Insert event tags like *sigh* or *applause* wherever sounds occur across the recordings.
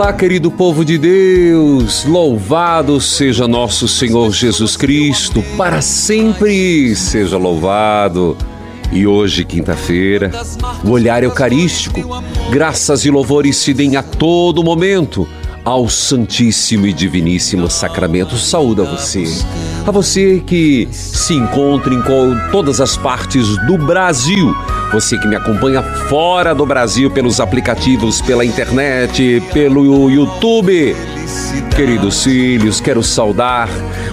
Olá, querido povo de Deus, louvado seja nosso Senhor Jesus Cristo, para sempre seja louvado. E hoje, quinta-feira, o olhar eucarístico, graças e louvores se deem a todo momento ao Santíssimo e Diviníssimo Sacramento. Saúde a você, a você que se encontra em todas as partes do Brasil você que me acompanha fora do Brasil pelos aplicativos, pela internet, pelo YouTube. Queridos filhos, quero saudar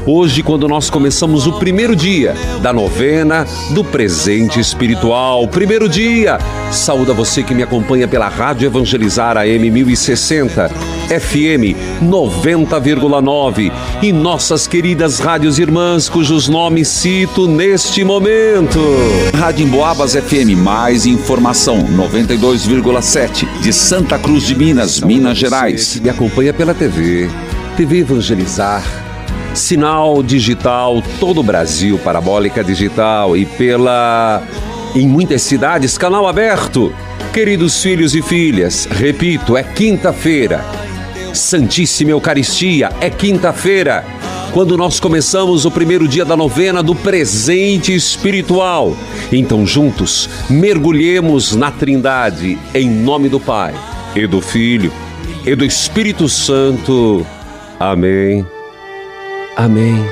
hoje, quando nós começamos o primeiro dia da novena do presente espiritual. Primeiro dia, saúda você que me acompanha pela Rádio Evangelizar AM 1060, FM 90,9 e nossas queridas rádios irmãs, cujos nomes cito neste momento. Rádio Emboabas FM, mais informação 92,7 de Santa Cruz de Minas, Minas Gerais. Me acompanha pela TV TV Evangelizar, sinal digital todo o Brasil, parabólica digital e pela em muitas cidades canal aberto. Queridos filhos e filhas, repito, é quinta-feira. Santíssima Eucaristia, é quinta-feira, quando nós começamos o primeiro dia da novena do presente espiritual. Então, juntos, mergulhemos na Trindade, em nome do Pai, e do Filho, e do Espírito Santo. Amém. Amém.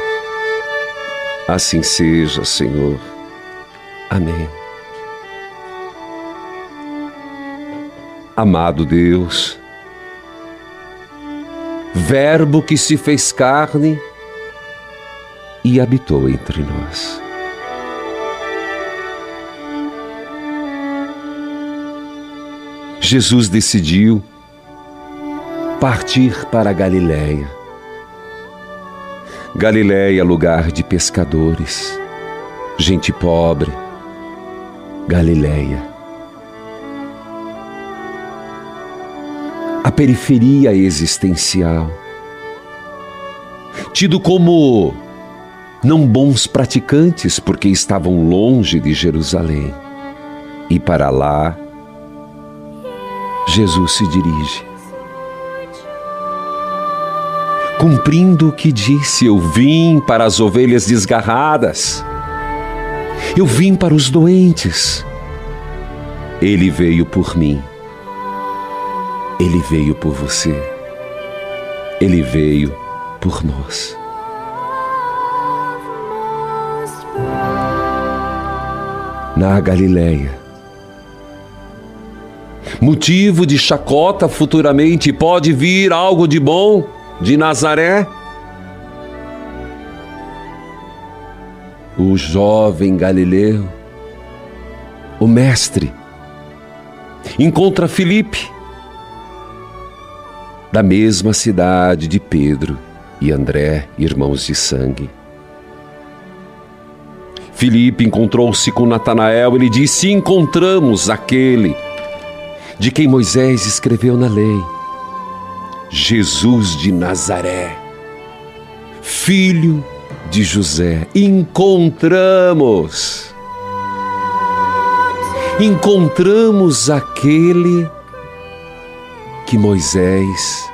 Assim seja, Senhor. Amém. Amado Deus, Verbo que se fez carne e habitou entre nós. Jesus decidiu partir para Galiléia. Galiléia, lugar de pescadores, gente pobre. Galiléia. A periferia existencial. Tido como não bons praticantes porque estavam longe de Jerusalém. E para lá, Jesus se dirige cumprindo o que disse: Eu vim para as ovelhas desgarradas, eu vim para os doentes. Ele veio por mim, ele veio por você, ele veio por nós. Na Galileia, motivo de chacota futuramente, pode vir algo de bom? De Nazaré, o jovem Galileu, o mestre, encontra Filipe, da mesma cidade de Pedro e André, irmãos de sangue. Filipe encontrou-se com Natanael e lhe disse: Encontramos aquele de quem Moisés escreveu na lei Jesus de Nazaré, filho de José. Encontramos. Encontramos aquele que Moisés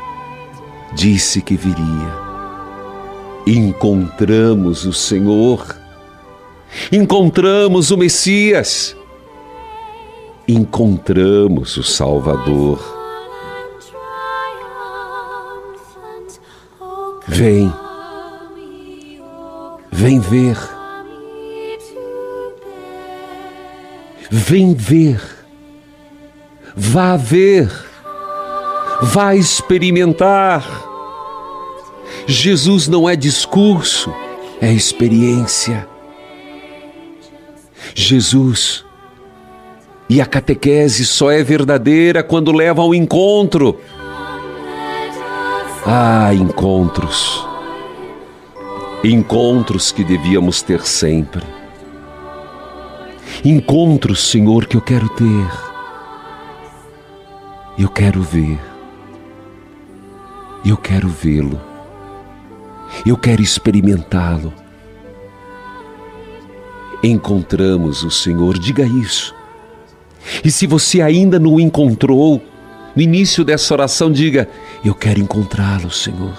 disse que viria. Encontramos o Senhor. Encontramos o Messias. Encontramos o Salvador. Vem, vem ver, vem ver, vá ver, vá experimentar. Jesus não é discurso, é experiência. Jesus e a catequese só é verdadeira quando leva ao encontro ah, encontros. Encontros que devíamos ter sempre. Encontros, Senhor, que eu quero ter. Eu quero ver. Eu quero vê-lo. Eu quero experimentá-lo. Encontramos o Senhor, diga isso. E se você ainda não o encontrou, no início dessa oração, diga: Eu quero encontrá-lo, Senhor.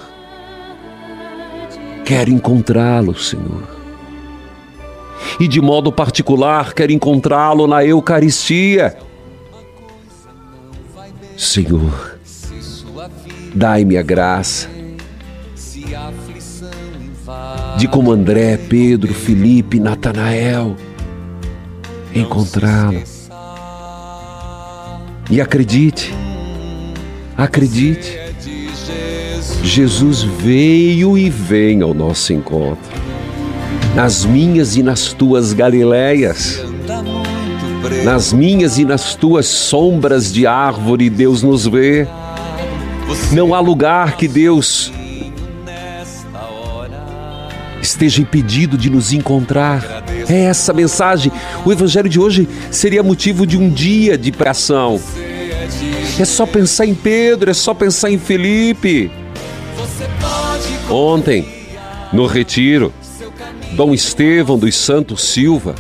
Quero encontrá-lo, Senhor. E de modo particular, quero encontrá-lo na Eucaristia. Senhor, dai-me a graça de como André, Pedro, Felipe, Natanael, encontrá-lo. E acredite, Acredite, Jesus veio e vem ao nosso encontro. Nas minhas e nas tuas Galileias, nas minhas e nas tuas sombras de árvore, Deus nos vê. Não há lugar que Deus esteja impedido de nos encontrar. É essa mensagem. O evangelho de hoje seria motivo de um dia de pregação é só pensar em Pedro, é só pensar em Felipe. Ontem, no retiro, Dom Estevão dos Santos Silva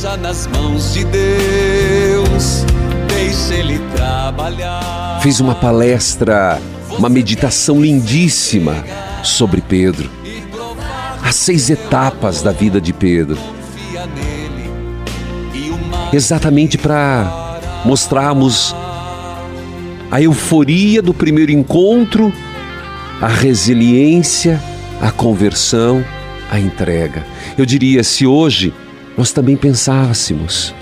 deixa nas mãos de Deus, deixa ele trabalhar. Fez uma palestra, uma meditação lindíssima sobre Pedro. As seis etapas da vida de Pedro. Exatamente para mostrarmos a euforia do primeiro encontro, a resiliência, a conversão, a entrega. Eu diria, se hoje nós também pensássemos,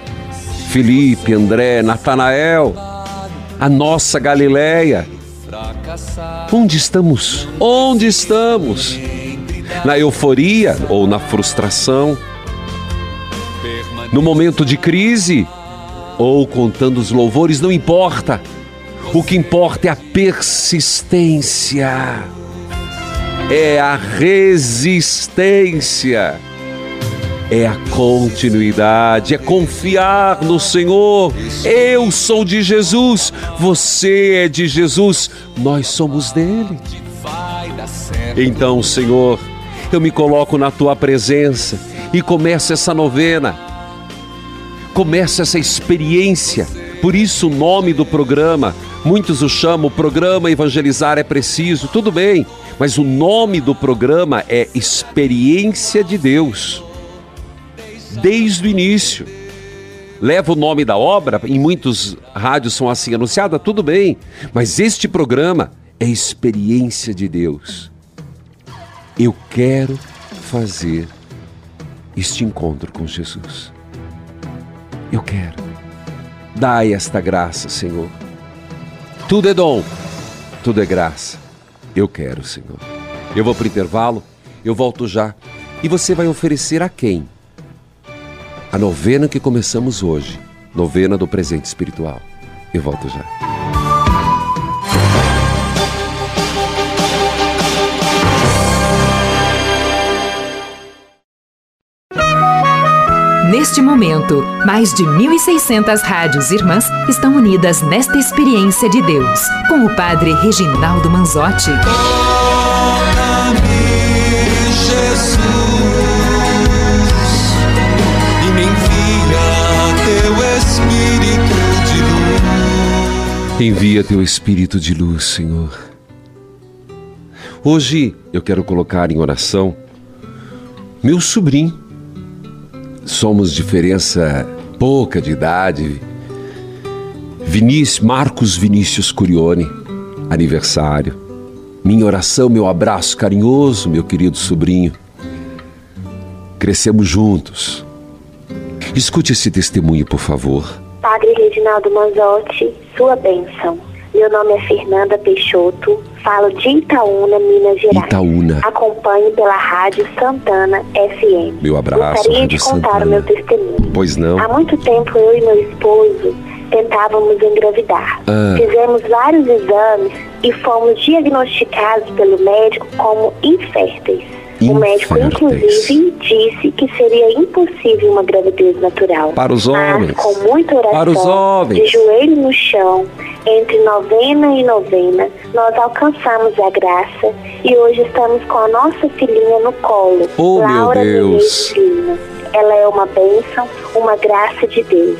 Felipe, André, Natanael, a nossa Galileia, onde estamos? Onde estamos? Na euforia ou na frustração? No momento de crise ou contando os louvores, não importa. O que importa é a persistência, é a resistência, é a continuidade, é confiar no Senhor. Eu sou de Jesus, você é de Jesus, nós somos dele. Então, Senhor, eu me coloco na tua presença e começo essa novena, começo essa experiência. Por isso, o nome do programa Muitos o chamam, programa Evangelizar é Preciso, tudo bem, mas o nome do programa é Experiência de Deus. Desde o início. Leva o nome da obra, em muitos rádios são assim anunciadas, tudo bem, mas este programa é Experiência de Deus. Eu quero fazer este encontro com Jesus. Eu quero. Dai esta graça, Senhor. Tudo é dom, tudo é graça. Eu quero, Senhor. Eu vou para o intervalo, eu volto já. E você vai oferecer a quem? A novena que começamos hoje, novena do presente espiritual. Eu volto já. Neste momento, mais de 1.600 rádios irmãs estão unidas nesta experiência de Deus, com o Padre Reginaldo Manzotti. Jesus, e me envia teu Espírito de luz. Envia teu Espírito de luz, Senhor. Hoje eu quero colocar em oração meu sobrinho Somos diferença pouca de idade. Vinícius, Marcos Vinícius Curione, aniversário. Minha oração, meu abraço carinhoso, meu querido sobrinho. Crescemos juntos. Escute esse testemunho, por favor. Padre Reginaldo Manzotti, sua bênção. Meu nome é Fernanda Peixoto, falo de Itaúna, Minas Gerais. Itaúna. Acompanho pela Rádio Santana FM. Meu abraço, Gostaria Rádio de contar Santana. o meu testemunho. Pois não? Há muito tempo eu e meu esposo tentávamos engravidar. Ah. Fizemos vários exames e fomos diagnosticados pelo médico como inférteis. O médico, inclusive, disse que seria impossível uma gravidez natural. Para os homens. Mas, com muita oração, Para os homens. de joelho no chão, entre novena e novena, nós alcançamos a graça e hoje estamos com a nossa filhinha no colo, Oh, meu Laura Deus. Menezes Lima. Ela é uma bênção, uma graça de Deus.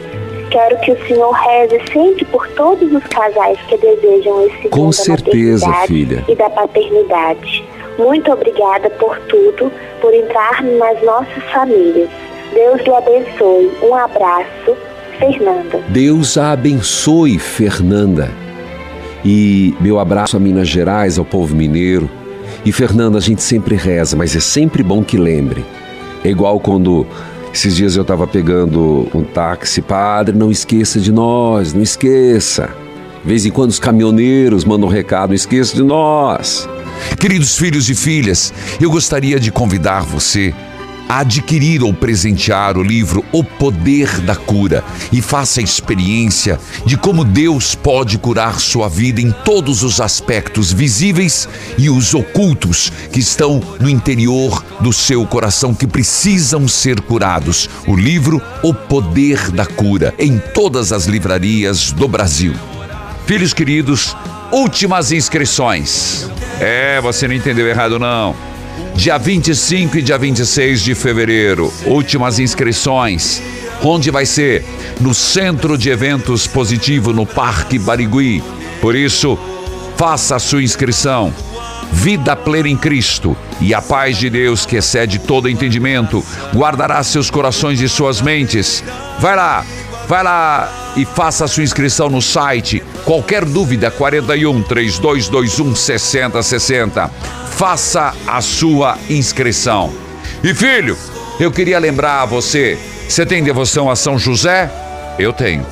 Quero que o Senhor reze sempre por todos os casais que desejam esse Com certeza, filha. e da paternidade. Muito obrigada por tudo, por entrar nas nossas famílias. Deus lhe abençoe. Um abraço, Fernanda. Deus a abençoe, Fernanda. E meu abraço a Minas Gerais, ao povo mineiro. E Fernanda, a gente sempre reza, mas é sempre bom que lembre. É igual quando esses dias eu estava pegando um táxi, padre, não esqueça de nós, não esqueça. De vez em quando os caminhoneiros mandam um recado, não esqueça de nós. Queridos filhos e filhas, eu gostaria de convidar você a adquirir ou presentear o livro O Poder da Cura e faça a experiência de como Deus pode curar sua vida em todos os aspectos visíveis e os ocultos que estão no interior do seu coração que precisam ser curados. O livro O Poder da Cura em todas as livrarias do Brasil. Filhos queridos, últimas inscrições. É, você não entendeu errado não. Dia 25 e dia 26 de fevereiro, últimas inscrições. Onde vai ser? No Centro de Eventos Positivo, no Parque Barigui. Por isso, faça a sua inscrição. Vida plena em Cristo e a paz de Deus que excede todo entendimento guardará seus corações e suas mentes. Vai lá, vai lá e faça a sua inscrição no site. Qualquer dúvida, 41 3221 6060. Faça a sua inscrição. E filho, eu queria lembrar a você: você tem devoção a São José? Eu tenho.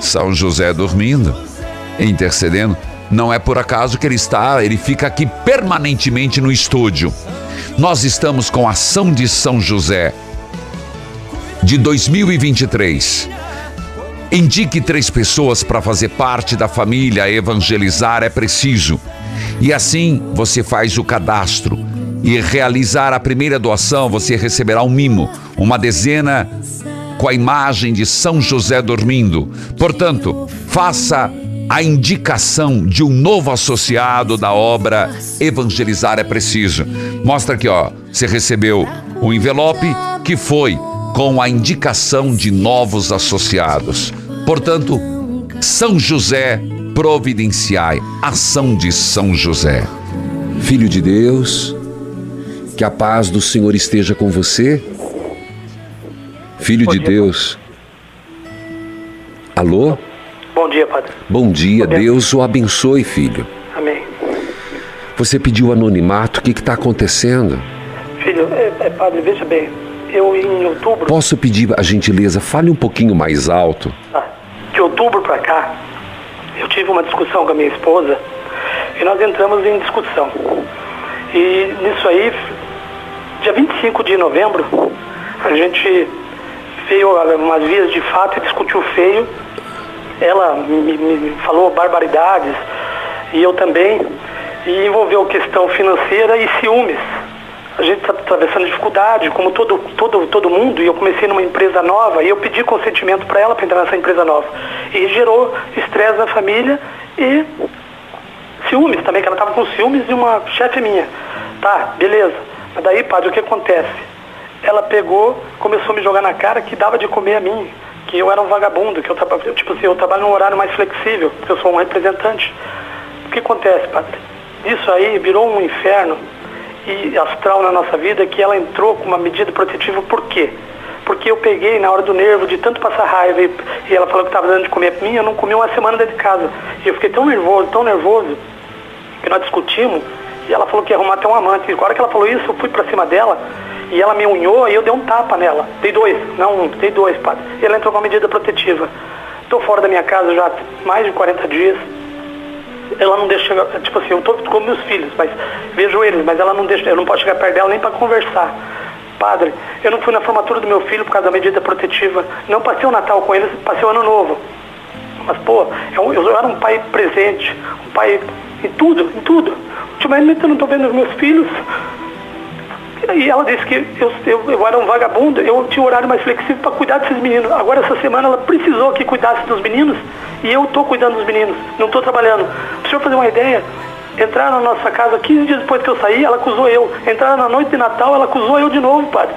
São José dormindo, intercedendo. Não é por acaso que ele está, ele fica aqui permanentemente no estúdio. Nós estamos com a ação de São José de 2023. Indique três pessoas para fazer parte da família evangelizar é preciso. E assim você faz o cadastro. E realizar a primeira doação, você receberá um mimo, uma dezena com a imagem de São José dormindo. Portanto, faça a indicação de um novo associado da obra Evangelizar é Preciso. Mostra aqui, ó, você recebeu um envelope que foi com a indicação de novos associados. Portanto, São José providenciai, ação de São José. Filho de Deus, que a paz do Senhor esteja com você. Filho de Deus. Alô? Bom dia, Padre. Bom dia, Bom dia. Deus o abençoe, filho. Amém. Você pediu anonimato, o que está acontecendo? Filho, é, é, Padre, veja bem. Eu, em outubro, Posso pedir a gentileza, fale um pouquinho mais alto. tá, outubro pra cá, eu tive uma discussão com a minha esposa e nós entramos em discussão. E nisso aí, dia 25 de novembro, a gente veio umas vias de fato e discutiu feio. Ela me- me falou barbaridades e eu também. E envolveu questão financeira e ciúmes. A gente está atravessando dificuldade, como todo, todo, todo mundo, e eu comecei numa empresa nova e eu pedi consentimento para ela para entrar nessa empresa nova. E gerou estresse na família e ciúmes também, que ela estava com ciúmes de uma chefe minha. Tá, beleza. Mas daí, padre, o que acontece? Ela pegou, começou a me jogar na cara que dava de comer a mim, que eu era um vagabundo, que eu, eu tipo assim, eu trabalho num horário mais flexível, porque eu sou um representante. O que acontece, padre? Isso aí virou um inferno e astral na nossa vida que ela entrou com uma medida protetiva, por quê? Porque eu peguei na hora do nervo, de tanto passar raiva, e, e ela falou que estava dando de comer para mim, eu não comi uma semana dentro de casa. E eu fiquei tão nervoso, tão nervoso, que nós discutimos, e ela falou que ia arrumar até um amante. E agora que ela falou isso, eu fui para cima dela, e ela me unhou, e eu dei um tapa nela. Dei dois, não um, dei dois, padre. E ela entrou com uma medida protetiva. Estou fora da minha casa já há mais de 40 dias, ela não deixa, tipo assim, eu tô com meus filhos, mas vejo eles, mas ela não deixa, eu não posso chegar perto dela nem para conversar. Padre, eu não fui na formatura do meu filho por causa da medida protetiva, não passei o Natal com eles, passei o Ano Novo. Mas, pô, eu, eu era um pai presente, um pai em tudo, em tudo. Ultimamente eu não estou vendo os meus filhos. E ela disse que eu, eu, eu, era um vagabundo, eu tinha um horário mais flexível para cuidar desses meninos. Agora, essa semana, ela precisou que cuidasse dos meninos e eu estou cuidando dos meninos, não estou trabalhando. Para o senhor fazer uma ideia, entrar na nossa casa 15 dias depois que eu saí, ela acusou eu. Entrar na noite de Natal, ela acusou eu de novo, padre.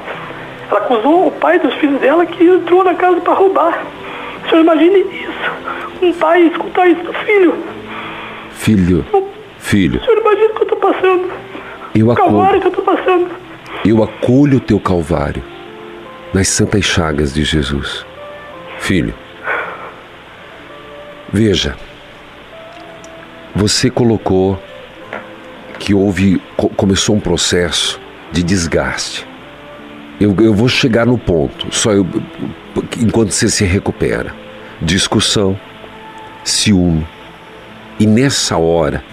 Ela acusou o pai dos filhos dela que entrou na casa para roubar. O senhor imagine isso. Um pai escutar isso do filho. Filho, filho. O senhor imagina o que eu estou passando. Eu o calvário que eu estou passando. Eu acolho o teu calvário nas santas chagas de Jesus. Filho, veja, você colocou que houve, começou um processo de desgaste. Eu, eu vou chegar no ponto, só eu, enquanto você se recupera. Discussão, ciúme. E nessa hora,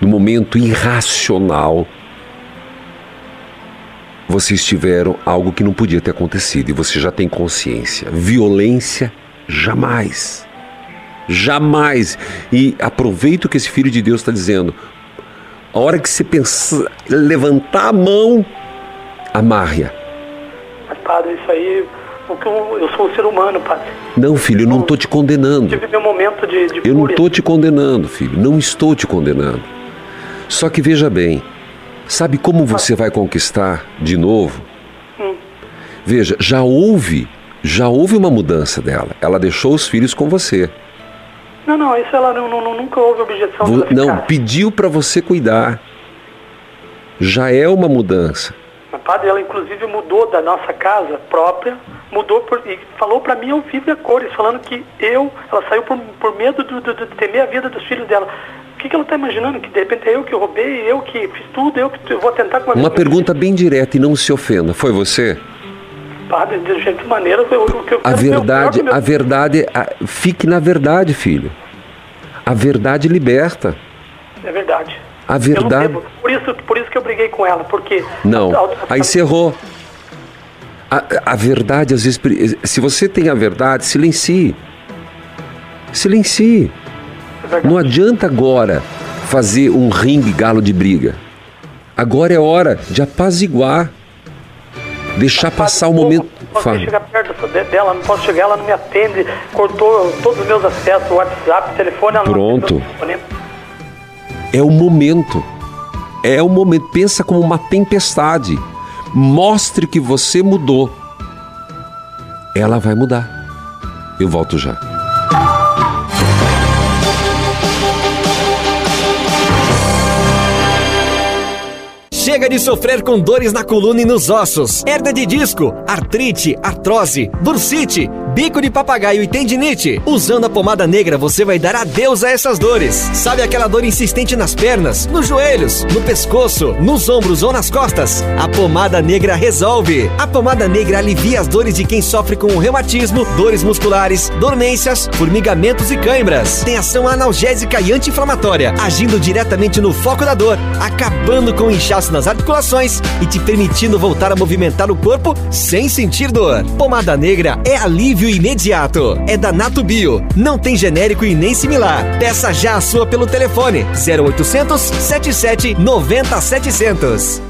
no momento irracional, vocês tiveram algo que não podia ter acontecido e você já tem consciência. Violência, jamais. Jamais. E aproveita o que esse filho de Deus está dizendo. A hora que você pensar, levantar a mão, amarre-a. Mas, padre, isso aí. Eu, eu sou um ser humano, padre. Não, filho, eu não estou te condenando. Tive meu momento de, de Eu não estou te condenando, filho. Não estou te condenando. Só que veja bem, Sabe como você vai conquistar de novo? Hum. Veja, já houve, já houve uma mudança dela. Ela deixou os filhos com você. Não, não, isso ela não, não, nunca houve objeção. Vo, não, pediu para você cuidar. Já é uma mudança. Mas, padre, ela inclusive mudou da nossa casa própria, mudou por, e falou para mim ao vivo a cores, falando que eu, ela saiu por, por medo de, de, de temer a vida dos filhos dela que, que ela está imaginando? Que de repente é eu que roubei, eu que fiz tudo, eu que vou tentar com Uma pergunta bem direta e não se ofenda. Foi você? Padre, de jeito maneira, eu, eu a verdade, meu... a verdade, a, fique na verdade, filho. A verdade liberta. É verdade. A verdade. Por isso, por isso que eu briguei com ela, porque. Não. A, a, aí encerrou. A, a verdade, às vezes, se você tem a verdade, silencie. Silencie. Não adianta agora fazer um ringue galo de briga. Agora é hora de apaziguar. Deixar passar o momento. Posso chegar perto dela, não posso chegar, ela não me atende, cortou todos os meus acessos, WhatsApp, telefone. Ela Pronto. É o momento. É o momento. Pensa como uma tempestade. Mostre que você mudou. Ela vai mudar. Eu volto já. Chega de sofrer com dores na coluna e nos ossos, hernia de disco, artrite, artrose, bursite bico de papagaio e tendinite. Usando a pomada negra, você vai dar adeus a essas dores. Sabe aquela dor insistente nas pernas, nos joelhos, no pescoço, nos ombros ou nas costas? A pomada negra resolve. A pomada negra alivia as dores de quem sofre com reumatismo, dores musculares, dormências, formigamentos e cãibras. Tem ação analgésica e anti-inflamatória, agindo diretamente no foco da dor, acabando com o inchaço nas articulações e te permitindo voltar a movimentar o corpo sem sentir dor. Pomada negra é alívio imediato. É da Nato Bio. Não tem genérico e nem similar. Peça já a sua pelo telefone 0800 77 90 700.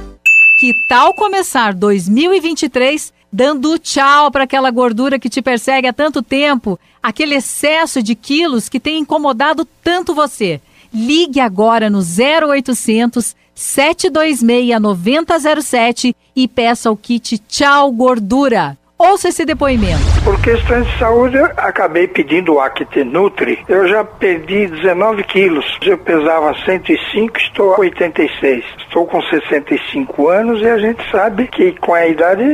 Que tal começar 2023 dando tchau para aquela gordura que te persegue há tanto tempo, aquele excesso de quilos que tem incomodado tanto você? Ligue agora no 0800 726 9007 e peça o kit Tchau Gordura. Ouça esse depoimento. Por questões de saúde, eu acabei pedindo o Actinutri. Eu já perdi 19 quilos. Eu pesava 105, estou a 86. Estou com 65 anos e a gente sabe que com a idade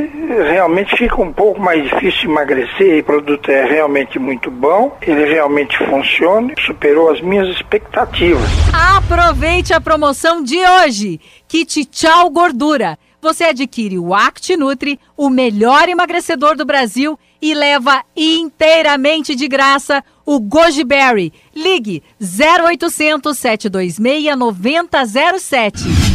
realmente fica um pouco mais difícil emagrecer. O produto é realmente muito bom, ele realmente funciona, superou as minhas expectativas. Aproveite a promoção de hoje. Kit Tchau Gordura você adquire o Act Nutri, o melhor emagrecedor do Brasil, e leva inteiramente de graça o Goji Berry. Ligue 0800 726 9007.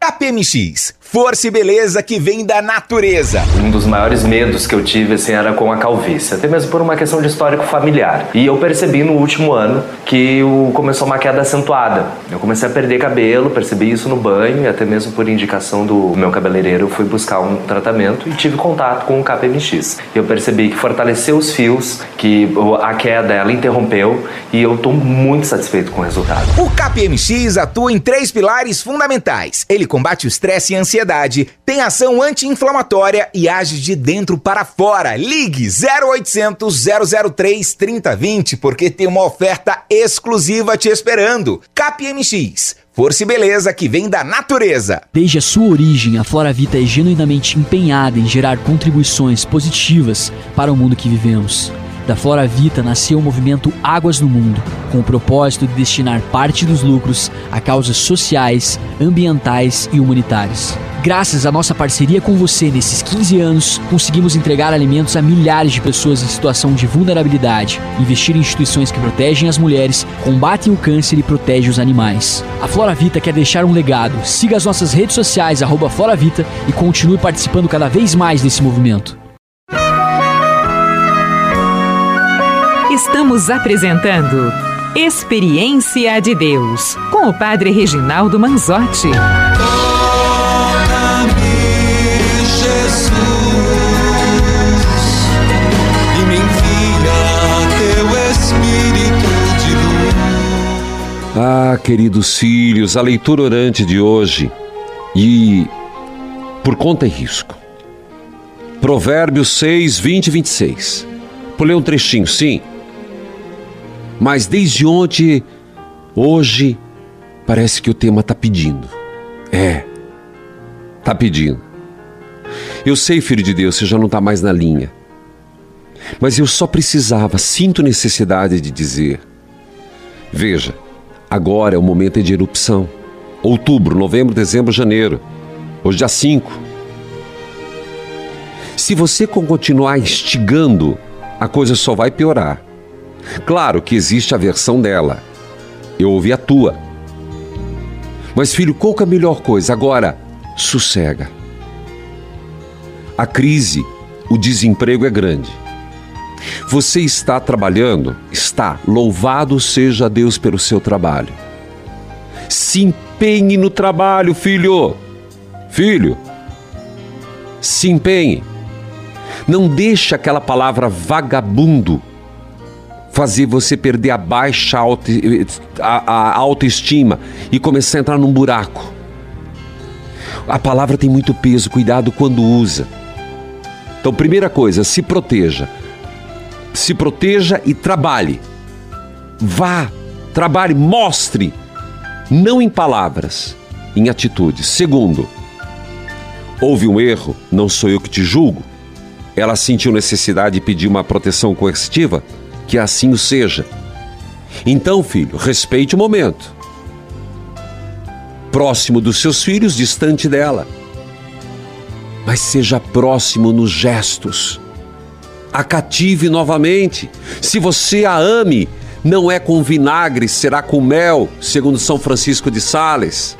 KPMX Força e beleza que vem da natureza. Um dos maiores medos que eu tive assim, era com a calvície, até mesmo por uma questão de histórico familiar. E eu percebi no último ano que o, começou uma queda acentuada. Eu comecei a perder cabelo, percebi isso no banho e até mesmo por indicação do meu cabeleireiro eu fui buscar um tratamento e tive contato com o KPMX. Eu percebi que fortaleceu os fios, que a queda ela interrompeu e eu estou muito satisfeito com o resultado. O KPMX atua em três pilares fundamentais. Ele combate o estresse e a ansiedade tem ação anti-inflamatória e age de dentro para fora. Ligue 0800 003 3020 porque tem uma oferta exclusiva te esperando. KPMX. Força e beleza que vem da natureza. Desde a sua origem, a Flora Vita é genuinamente empenhada em gerar contribuições positivas para o mundo que vivemos. Da Flora Vita nasceu o movimento Águas no Mundo, com o propósito de destinar parte dos lucros a causas sociais, ambientais e humanitárias. Graças à nossa parceria com você nesses 15 anos, conseguimos entregar alimentos a milhares de pessoas em situação de vulnerabilidade, investir em instituições que protegem as mulheres, combatem o câncer e protegem os animais. A Flora Vita quer deixar um legado. Siga as nossas redes sociais, arroba Flora Vita, e continue participando cada vez mais desse movimento. Estamos apresentando Experiência de Deus com o Padre Reginaldo Manzotti. Jesus, e me envia teu Espírito de luz. Ah, queridos filhos, a leitura orante de hoje e por conta e risco. Provérbios 6, 20 e 26. Vou ler um trechinho, sim. Mas desde ontem, hoje, parece que o tema está pedindo. É, está pedindo. Eu sei, filho de Deus, você já não está mais na linha. Mas eu só precisava, sinto necessidade de dizer. Veja, agora é o momento de erupção. Outubro, novembro, dezembro, janeiro. Hoje dia 5. Se você continuar instigando, a coisa só vai piorar. Claro que existe a versão dela. Eu ouvi a tua. Mas, filho, qual que é a melhor coisa? Agora, sossega. A crise, o desemprego é grande. Você está trabalhando? Está. Louvado seja Deus pelo seu trabalho. Se empenhe no trabalho, filho. Filho, se empenhe. Não deixe aquela palavra vagabundo fazer você perder a baixa auto, a, a autoestima e começar a entrar num buraco. A palavra tem muito peso, cuidado quando usa. Então, primeira coisa, se proteja. Se proteja e trabalhe. Vá, trabalhe, mostre, não em palavras, em atitudes. Segundo, houve um erro, não sou eu que te julgo. Ela sentiu necessidade de pedir uma proteção coercitiva? Que assim o seja. Então, filho, respeite o momento. Próximo dos seus filhos, distante dela. Mas seja próximo nos gestos. A cative novamente. Se você a ame, não é com vinagre, será com mel, segundo São Francisco de Sales.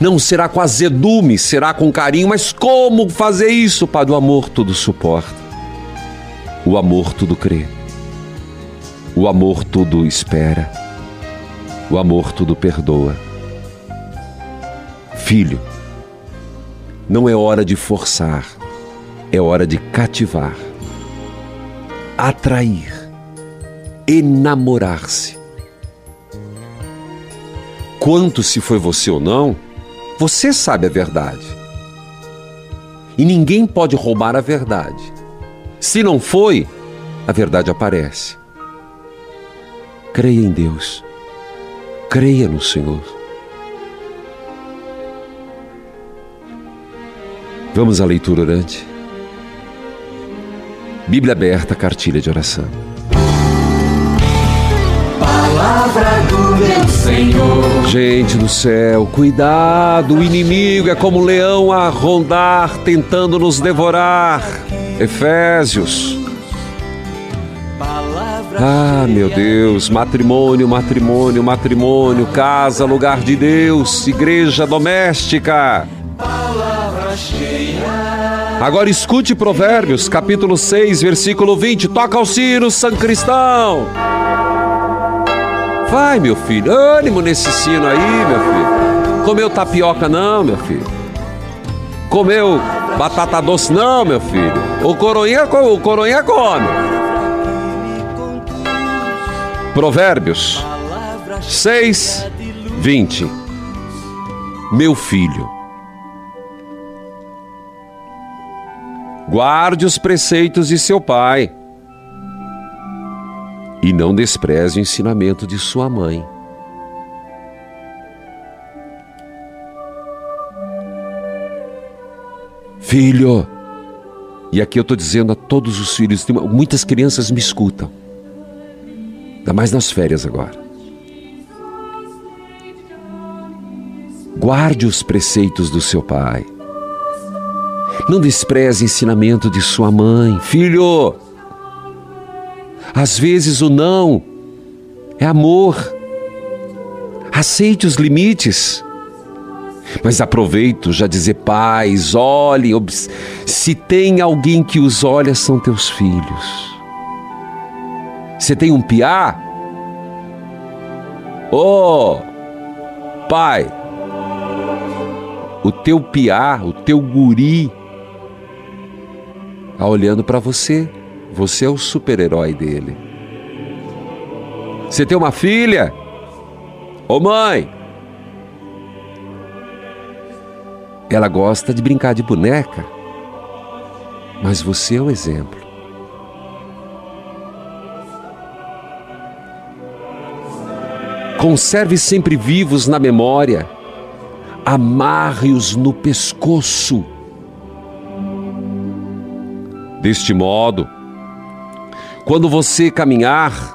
Não será com azedume, será com carinho, mas como fazer isso? Para o amor tudo suporta. O amor tudo crê. O amor tudo espera. O amor tudo perdoa. Filho, não é hora de forçar, é hora de cativar, atrair, enamorar-se. Quanto se foi você ou não, você sabe a verdade. E ninguém pode roubar a verdade. Se não foi, a verdade aparece. Creia em Deus. Creia no Senhor. Vamos à leitura orante. Bíblia aberta, cartilha de oração. Palavra do meu Senhor. Gente do céu, cuidado, o inimigo é como um leão a rondar, tentando nos devorar. Efésios. Ah, meu Deus, matrimônio, matrimônio, matrimônio, casa, lugar de Deus, igreja doméstica. Agora escute Provérbios, capítulo 6, versículo 20. Toca o sino, São Cristão. Vai, meu filho, ânimo nesse sino aí, meu filho. Comeu tapioca não, meu filho. Comeu batata doce não, meu filho. O coroinha, o coroinha come. Provérbios 6, 20. Meu filho, guarde os preceitos de seu pai e não despreze o ensinamento de sua mãe. Filho, e aqui eu estou dizendo a todos os filhos, muitas crianças me escutam, ainda mais nas férias agora. Guarde os preceitos do seu pai. Não despreze ensinamento de sua mãe. Filho, às vezes o não é amor. Aceite os limites. Mas aproveito já dizer, pais, olhem, se tem alguém que os olha, são teus filhos. Você tem um piá? Ô, oh, pai, o teu piá, o teu guri, está olhando para você. Você é o super-herói dele. Você tem uma filha? Ô mãe! Ela gosta de brincar de boneca, mas você é o exemplo. Conserve sempre vivos na memória, amarre-os no pescoço. Deste modo, quando você caminhar,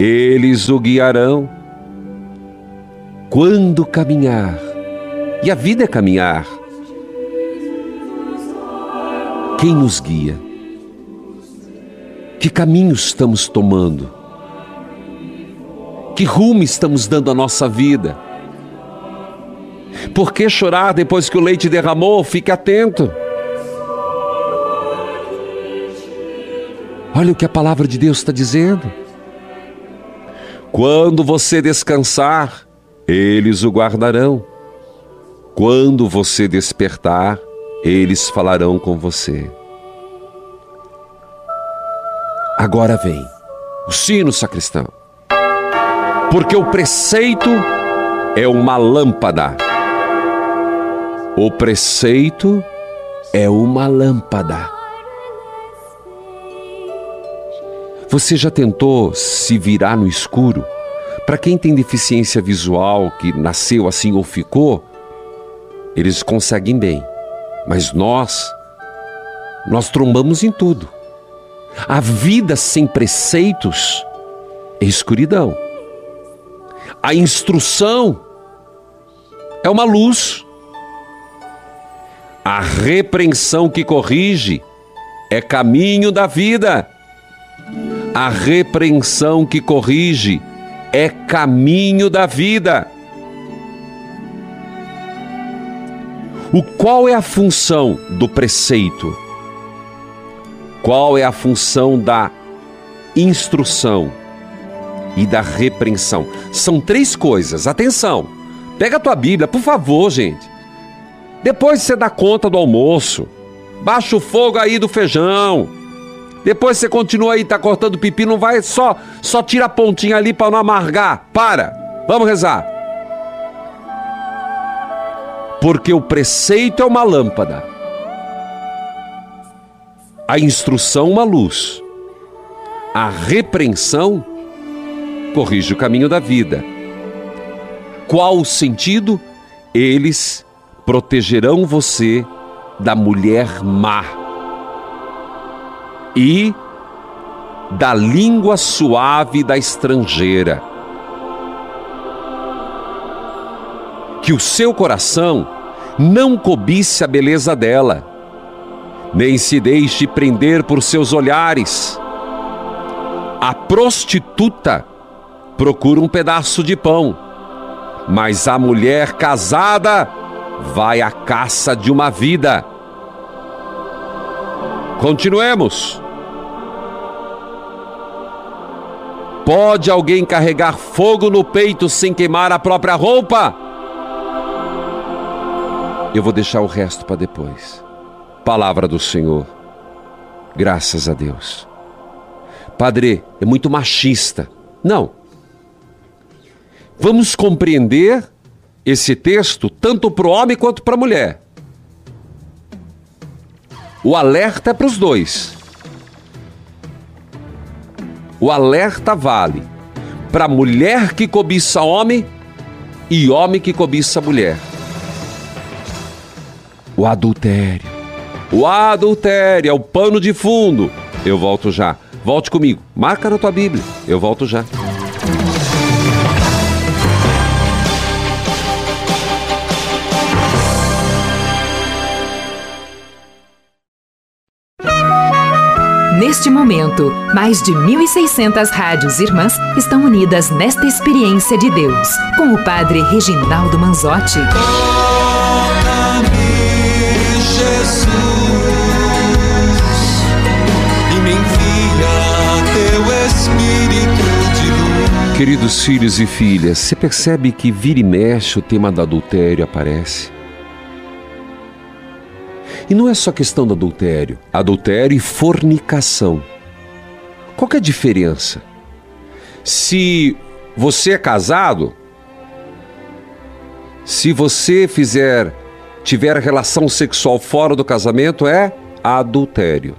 eles o guiarão. Quando caminhar, e a vida é caminhar, quem nos guia? Que caminho estamos tomando? Que rumo estamos dando à nossa vida? Por que chorar depois que o leite derramou? Fique atento. Olha o que a palavra de Deus está dizendo. Quando você descansar, eles o guardarão. Quando você despertar, eles falarão com você. Agora vem o sino sacristão. Porque o preceito é uma lâmpada. O preceito é uma lâmpada. Você já tentou se virar no escuro? Para quem tem deficiência visual, que nasceu assim ou ficou, eles conseguem bem. Mas nós, nós trombamos em tudo. A vida sem preceitos é escuridão. A instrução é uma luz. A repreensão que corrige é caminho da vida. A repreensão que corrige é caminho da vida. O qual é a função do preceito? Qual é a função da instrução e da repreensão? São três coisas. Atenção. Pega a tua Bíblia, por favor, gente. Depois você dá conta do almoço. Baixa o fogo aí do feijão. Depois você continua aí, tá cortando pipi, não vai só só tira a pontinha ali para não amargar. Para. Vamos rezar. Porque o preceito é uma lâmpada. A instrução, uma luz. A repreensão corrige o caminho da vida. Qual o sentido? Eles protegerão você da mulher má e da língua suave da estrangeira. Que o seu coração não cobice a beleza dela, nem se deixe prender por seus olhares. A prostituta procura um pedaço de pão, mas a mulher casada vai à caça de uma vida. Continuemos. Pode alguém carregar fogo no peito sem queimar a própria roupa? Eu vou deixar o resto para depois. Palavra do Senhor. Graças a Deus. Padre, é muito machista. Não. Vamos compreender esse texto tanto para o homem quanto para a mulher. O alerta é para os dois. O alerta vale para mulher que cobiça homem e homem que cobiça mulher. O adultério. O adultério é o pano de fundo. Eu volto já. Volte comigo. Marca na tua Bíblia. Eu volto já. Neste momento, mais de 1.600 rádios irmãs estão unidas nesta experiência de Deus, com o Padre Reginaldo Manzotti. Jesus, e me envia teu Espírito de luz. Queridos filhos e filhas, você percebe que vira e mexe o tema do adultério aparece? E não é só questão do adultério, adultério e fornicação. Qual é a diferença? Se você é casado, se você fizer tiver relação sexual fora do casamento é adultério.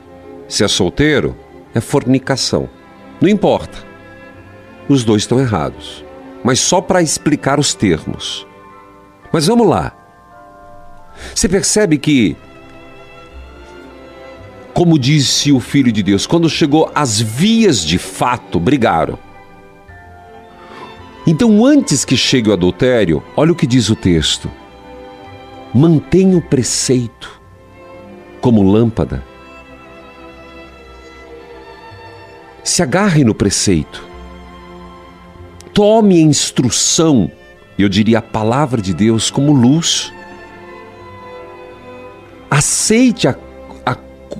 Se é solteiro, é fornicação. Não importa. Os dois estão errados. Mas só para explicar os termos. Mas vamos lá. Você percebe que como disse o Filho de Deus, quando chegou às vias de fato, brigaram. Então, antes que chegue o adultério, olha o que diz o texto: mantenha o preceito como lâmpada. Se agarre no preceito. Tome a instrução, eu diria a palavra de Deus, como luz. Aceite a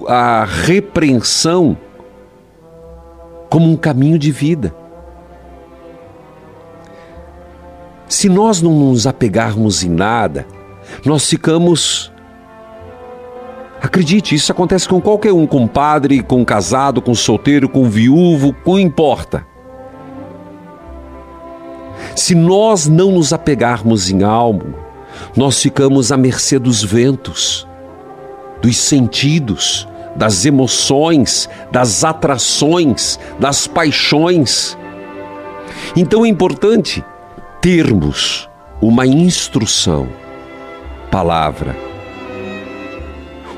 a repreensão como um caminho de vida. Se nós não nos apegarmos em nada, nós ficamos. Acredite, isso acontece com qualquer um, com padre, com casado, com solteiro, com viúvo, com importa. Se nós não nos apegarmos em algo, nós ficamos à mercê dos ventos, dos sentidos, das emoções, das atrações, das paixões. Então é importante termos uma instrução, palavra,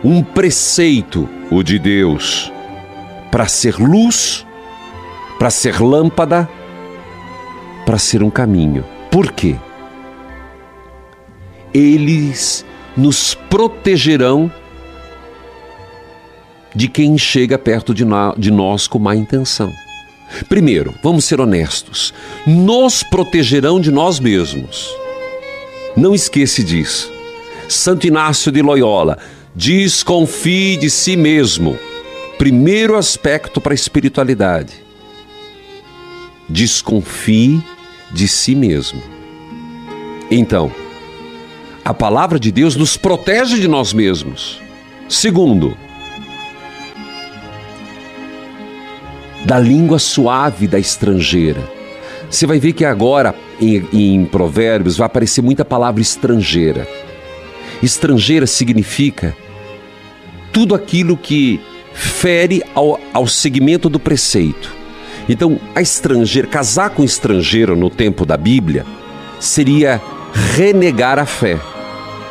um preceito, o de Deus, para ser luz, para ser lâmpada, para ser um caminho. Por quê? Eles nos protegerão de quem chega perto de, de nós com má intenção. Primeiro, vamos ser honestos, nos protegerão de nós mesmos. Não esqueça disso. Santo Inácio de Loyola, desconfie de si mesmo. Primeiro aspecto para a espiritualidade. Desconfie de si mesmo. Então, a palavra de Deus nos protege de nós mesmos. Segundo, da língua suave da estrangeira. Você vai ver que agora em, em Provérbios vai aparecer muita palavra estrangeira. Estrangeira significa tudo aquilo que fere ao, ao segmento do preceito. Então, a estrangeira, casar com estrangeiro no tempo da Bíblia seria renegar a fé,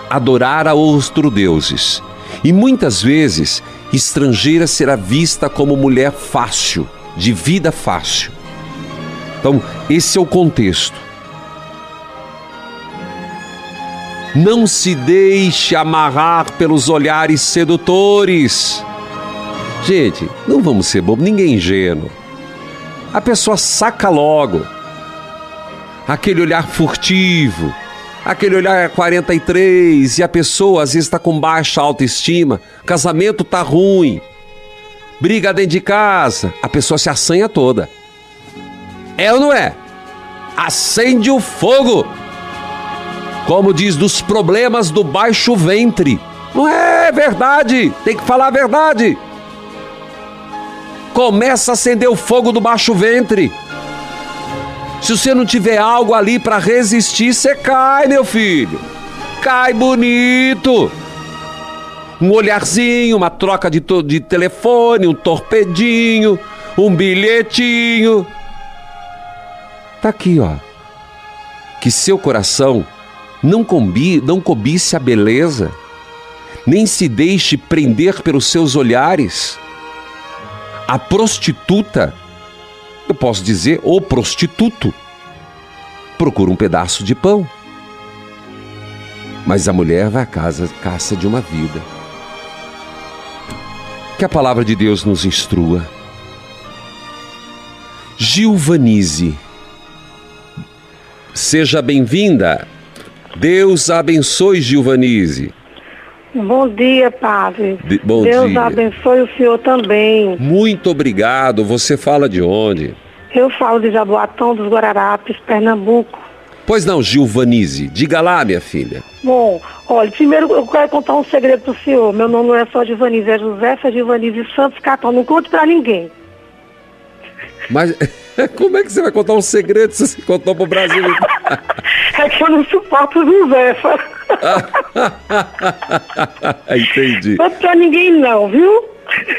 adorar a outros deuses. E muitas vezes, estrangeira será vista como mulher fácil, de vida fácil. Então, esse é o contexto. Não se deixe amarrar pelos olhares sedutores. Gente, não vamos ser bobos, ninguém é ingênuo. A pessoa saca logo. Aquele olhar furtivo, aquele olhar 43 e a pessoa às vezes está com baixa autoestima, casamento tá ruim, briga dentro de casa, a pessoa se assanha toda. É ou não é? Acende o fogo! Como diz, dos problemas do baixo ventre. Não é verdade, tem que falar a verdade. Começa a acender o fogo do baixo ventre. Se você não tiver algo ali para resistir, você cai, meu filho. Cai bonito. Um olharzinho, uma troca de, de telefone, um torpedinho, um bilhetinho. Tá aqui, ó. Que seu coração não, combi, não cobice a beleza, nem se deixe prender pelos seus olhares. A prostituta, eu posso dizer, o prostituto, procura um pedaço de pão. Mas a mulher vai à casa, caça de uma vida. Que a palavra de Deus nos instrua. Gilvanise, seja bem-vinda. Deus abençoe Gilvanise. Bom dia, padre. De- bom Deus dia. abençoe o senhor também. Muito obrigado. Você fala de onde? Eu falo de Jaboatão dos Guararapes, Pernambuco. Pois não, Gilvanise. Diga lá, minha filha. Bom, olha, primeiro eu quero contar um segredo pro senhor. Meu nome não é só Givanise, é Josefa Givanise Santos Catão. Não conte pra ninguém. Mas *laughs* como é que você vai contar um segredo se você contou pro Brasil? *laughs* É que eu não suporto Josefa. *laughs* Entendi. Não pra ninguém não, viu?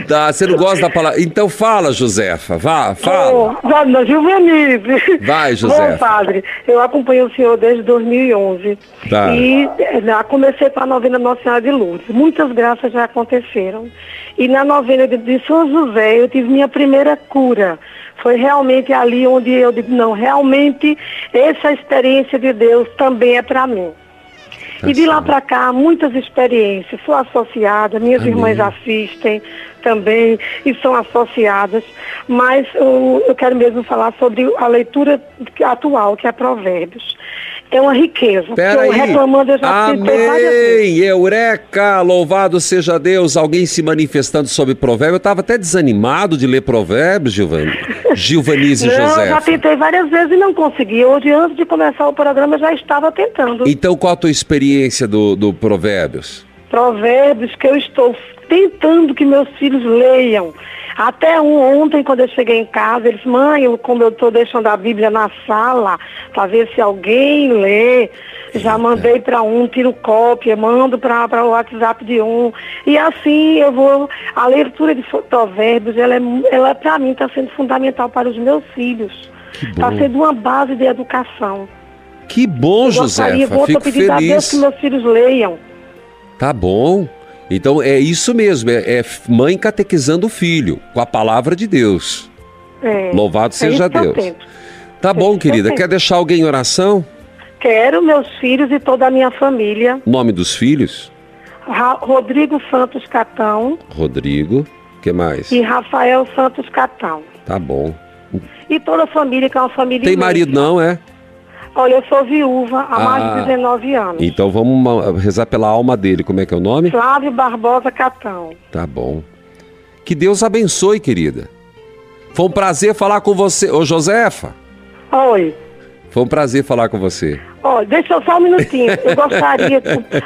Tá, você não gosta da palavra. Então fala, Josefa. Vá, fala. Vai, não, Givanise. Vai, Josefa. Bom, padre, eu acompanho o senhor desde 2011. Tá. E eh, já comecei com a novena Nossa Senhora de Lourdes. Muitas graças já aconteceram. E na novena de, de São José eu tive minha primeira cura. Foi realmente ali onde eu digo, não, realmente essa experiência de Deus também é para mim. E de lá para cá, muitas experiências. Sou associada, minhas Amém. irmãs assistem também e são associadas. Mas eu, eu quero mesmo falar sobre a leitura atual, que é Provérbios. É uma riqueza. Pera eu aí. reclamando, eu já citei várias vezes. Amém! Eureka! Louvado seja Deus! Alguém se manifestando sobre provérbio. Eu estava até desanimado de ler provérbios, Gilvani. Gilvanise Não, eu já tentei várias vezes e não consegui. Hoje, antes de começar o programa, eu já estava tentando. Então, qual a tua experiência do, do Provérbios? provérbios que eu estou tentando que meus filhos leiam. Até um, ontem, quando eu cheguei em casa, eles, mãe, eu, como eu estou deixando a Bíblia na sala, para ver se alguém lê, já mandei para um, tiro cópia, mando para o WhatsApp de um. E assim eu vou. A leitura de provérbios, ela, é, ela para mim está sendo fundamental para os meus filhos. Está sendo uma base de educação. Que bom, Eu gostaria, Josefa. vou Fico pedir a Deus que feliz. meus filhos leiam. Tá bom. Então é isso mesmo, é, é mãe catequizando o filho com a palavra de Deus. É, Louvado é seja Deus. Tá bom, que eu querida. Quer deixar alguém em oração? Quero meus filhos e toda a minha família. Nome dos filhos? Ra- Rodrigo Santos Catão Rodrigo. que mais? e Rafael Santos Catão. Tá bom. E toda a família, que é uma família Tem imensa. marido não, é? Olha, eu sou viúva há mais Ah. de 19 anos. Então vamos rezar pela alma dele. Como é que é o nome? Flávio Barbosa Catão. Tá bom. Que Deus abençoe, querida. Foi um prazer falar com você. Ô, Josefa, Oi. foi um prazer falar com você. Olha, deixa eu só um minutinho. Eu gostaria.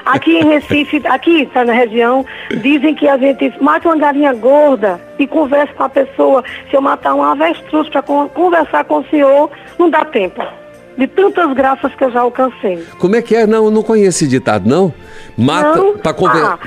Aqui em Recife, aqui tá na região, dizem que a gente mata uma galinha gorda e conversa com a pessoa. Se eu matar um avestruz para conversar com o senhor, não dá tempo. De tantas graças que eu já alcancei. Como é que é? Não, eu não conheço esse ditado, não. Mata Não? pra conver... Ah.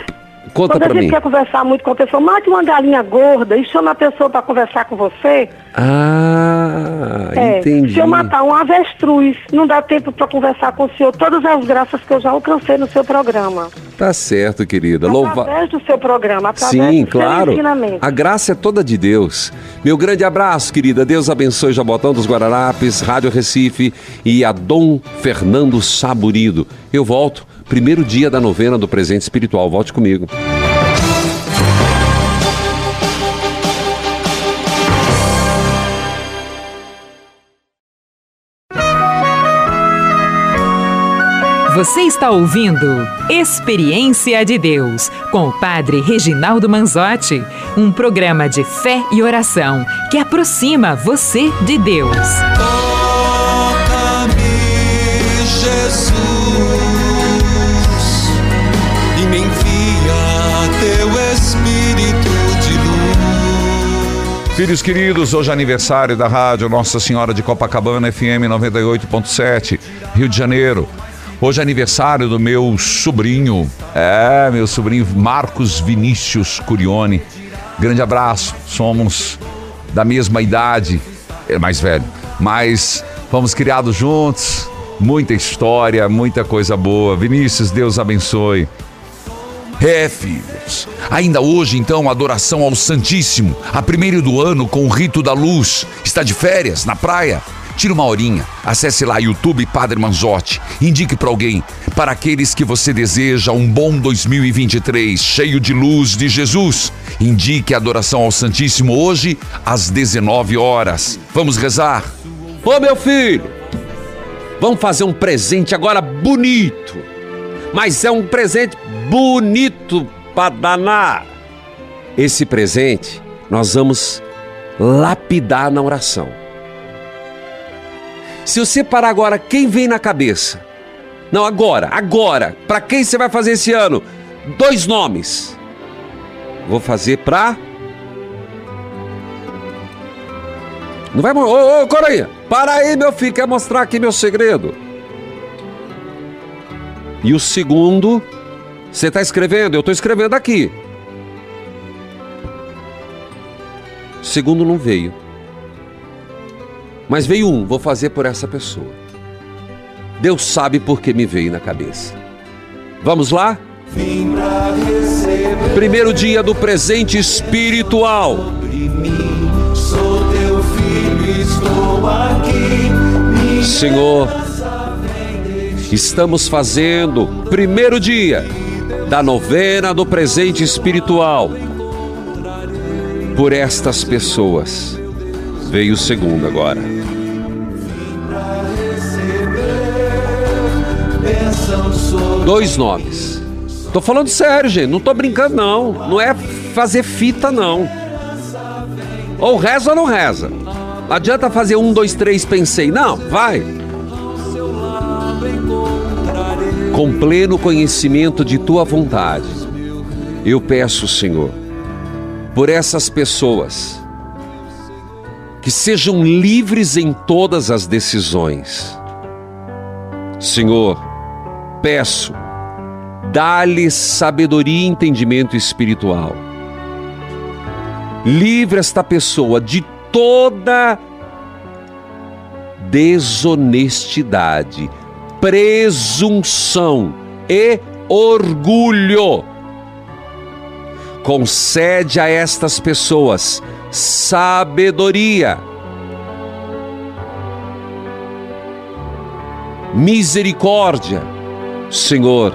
Conta Quando a gente mim. quer conversar muito com a pessoa, mate uma galinha gorda e chama a pessoa para conversar com você. Ah, É, entendi. Se eu matar um avestruz, não dá tempo para conversar com o senhor todas as graças que eu já alcancei no seu programa. Tá certo, querida. Louva... Através do seu programa, através Sim, do claro. ensinamento. A graça é toda de Deus. Meu grande abraço, querida. Deus abençoe Jabotão dos Guararapes, Rádio Recife e a Dom Fernando Saburido. Eu volto, primeiro dia da novena do presente espiritual. Volte comigo. Você está ouvindo Experiência de Deus com o Padre Reginaldo Manzotti, um programa de fé e oração que aproxima você de Deus. Filhos queridos, hoje é aniversário da rádio Nossa Senhora de Copacabana, FM 98.7, Rio de Janeiro. Hoje é aniversário do meu sobrinho, é, meu sobrinho Marcos Vinícius Curione. Grande abraço, somos da mesma idade, é mais velho, mas fomos criados juntos, muita história, muita coisa boa. Vinícius, Deus abençoe. É, filhos. Ainda hoje, então, adoração ao Santíssimo, a primeiro do ano com o rito da luz. Está de férias, na praia? Tire uma horinha, acesse lá YouTube Padre Manzotti, indique para alguém, para aqueles que você deseja um bom 2023, cheio de luz de Jesus. Indique a adoração ao Santíssimo hoje, às 19 horas. Vamos rezar? Ô meu filho, vamos fazer um presente agora bonito. Mas é um presente bonito para danar. Esse presente nós vamos lapidar na oração. Se você parar agora, quem vem na cabeça? Não, agora, agora. Para quem você vai fazer esse ano? Dois nomes. Vou fazer pra. Não vai. Ô, ô, Corainha, para aí, meu filho, quer mostrar aqui meu segredo. E o segundo, você tá escrevendo? Eu tô escrevendo aqui. Segundo não veio. Mas veio um, vou fazer por essa pessoa. Deus sabe por que me veio na cabeça. Vamos lá? Primeiro dia do presente espiritual. Estou Senhor, estamos fazendo primeiro dia da novena do presente espiritual por estas pessoas. Veio o segundo agora. Dois nomes. Tô falando sério, gente. Não tô brincando, não. Não é fazer fita, não. Ou reza ou não reza. Não adianta fazer um, dois, três, pensei. Não, vai. Com pleno conhecimento de tua vontade, eu peço, Senhor, por essas pessoas que sejam livres em todas as decisões. Senhor, peço, dá-lhes sabedoria e entendimento espiritual. Livre esta pessoa de toda desonestidade, presunção e orgulho. Concede a estas pessoas sabedoria, misericórdia. Senhor,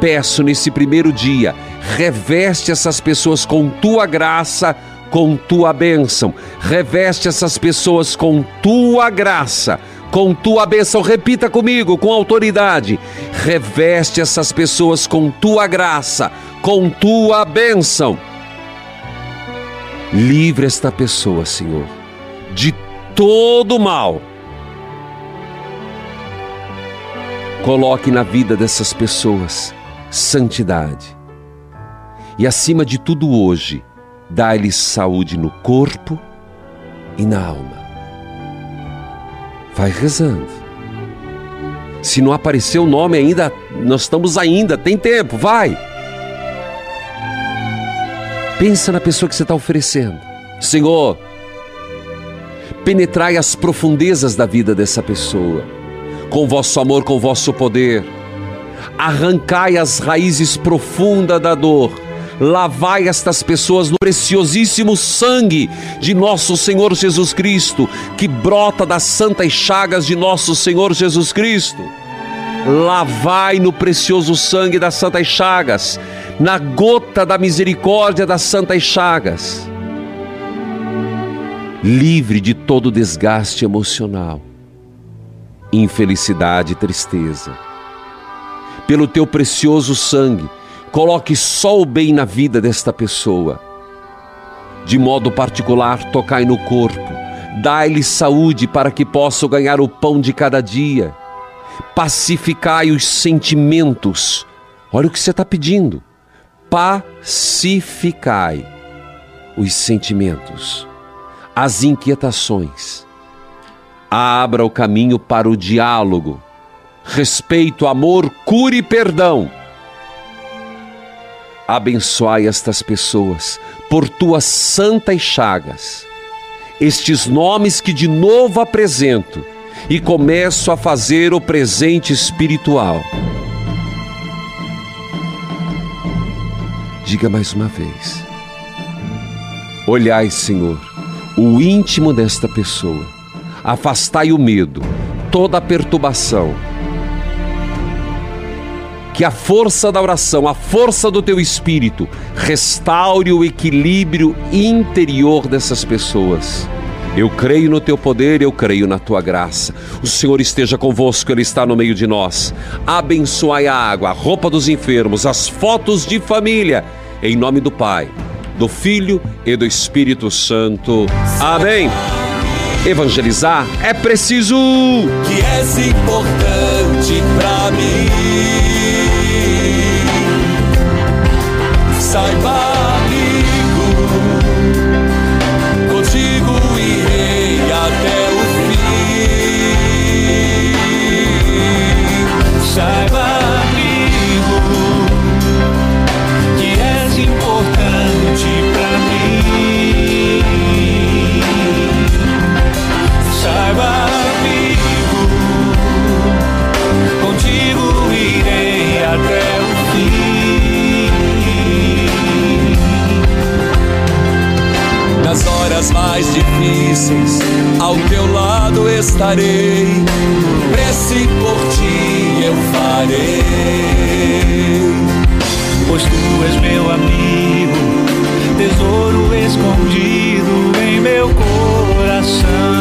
peço nesse primeiro dia, reveste essas pessoas com tua graça, com tua bênção. Reveste essas pessoas com tua graça, com tua bênção. Repita comigo, com autoridade. Reveste essas pessoas com tua graça, com tua bênção. Livre esta pessoa, Senhor, de todo mal. Coloque na vida dessas pessoas santidade. E acima de tudo hoje, dá-lhes saúde no corpo e na alma. Vai rezando. Se não apareceu o nome ainda, nós estamos ainda, tem tempo, vai. Pensa na pessoa que você está oferecendo. Senhor, penetrai as profundezas da vida dessa pessoa, com vosso amor, com vosso poder. Arrancai as raízes profundas da dor. Lavai estas pessoas no preciosíssimo sangue de nosso Senhor Jesus Cristo, que brota das santas chagas de nosso Senhor Jesus Cristo. Lavai no precioso sangue das santas chagas, na gota da misericórdia das santas chagas livre de todo desgaste emocional, infelicidade e tristeza. Pelo teu precioso sangue, coloque só o bem na vida desta pessoa. De modo particular, tocai no corpo, dai-lhe saúde para que possa ganhar o pão de cada dia. Pacificai os sentimentos. Olha o que você está pedindo. Pacificai os sentimentos as inquietações. Abra o caminho para o diálogo, respeito, amor, cura e perdão. Abençoai estas pessoas por tuas santas chagas, estes nomes que de novo apresento e começo a fazer o presente espiritual. Diga mais uma vez: Olhai, Senhor o íntimo desta pessoa. Afastai o medo, toda a perturbação. Que a força da oração, a força do teu espírito, restaure o equilíbrio interior dessas pessoas. Eu creio no teu poder, eu creio na tua graça. O Senhor esteja convosco, Ele está no meio de nós. Abençoai a água, a roupa dos enfermos, as fotos de família. Em nome do Pai do Filho e do Espírito Santo. Amém. Evangelizar é preciso. Que és importante pra mim. Saiba, amigo, Horas mais difíceis, ao teu lado estarei. Prece por ti eu farei. Pois tu és meu amigo, tesouro escondido em meu coração.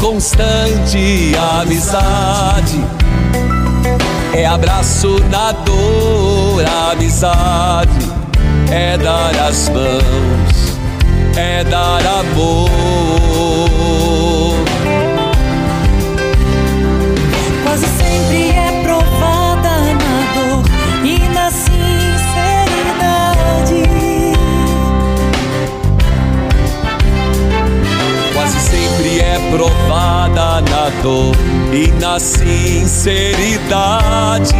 Constante. Amizade é abraço na dor. Amizade é dar as mãos, é dar amor. Provada na dor e na sinceridade.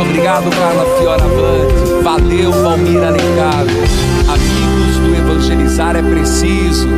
Obrigado, Carla Fioravante. Valeu, Valmir Alencar. Amigos do Evangelizar é preciso.